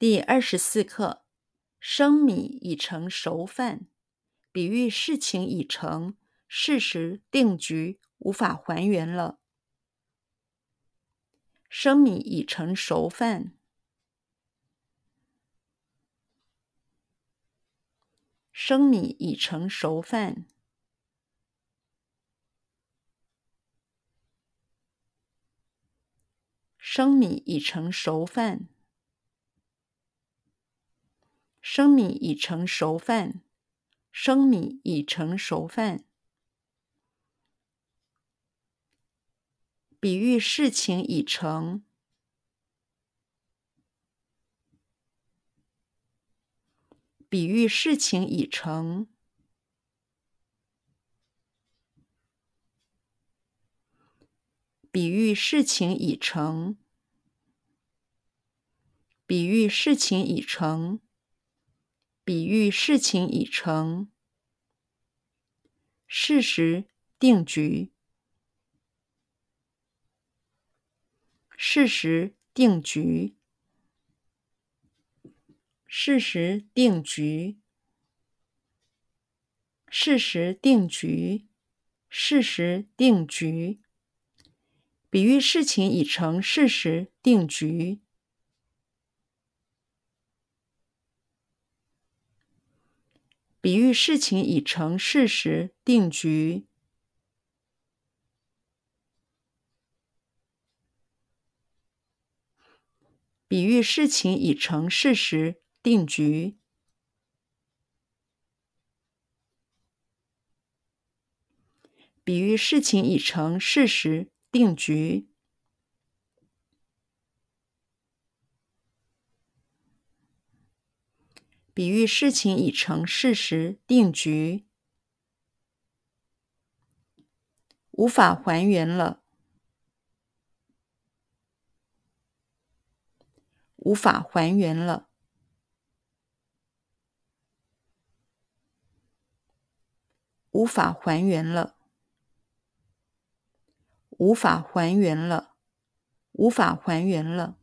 第二十四课：生米已成熟饭，比喻事情已成，事实定局，无法还原了。生米已成熟饭，生米已成熟饭，生米已成熟饭。生米已成熟饭，生米已成熟饭，比喻事情已成，比喻事情已成，比喻事情已成，比喻事情已成。比喻事情已成，事实定局，事实定局，事实定局，事实定局，事实定局，比喻事情已成，事实定局。比喻事情已成，事实定局。比喻事情已成，事实定局。比喻事情已成，事实定局。比喻事情已成，事实定局，无法还原了，无法还原了，无法还原了，无法还原了，无法还原了。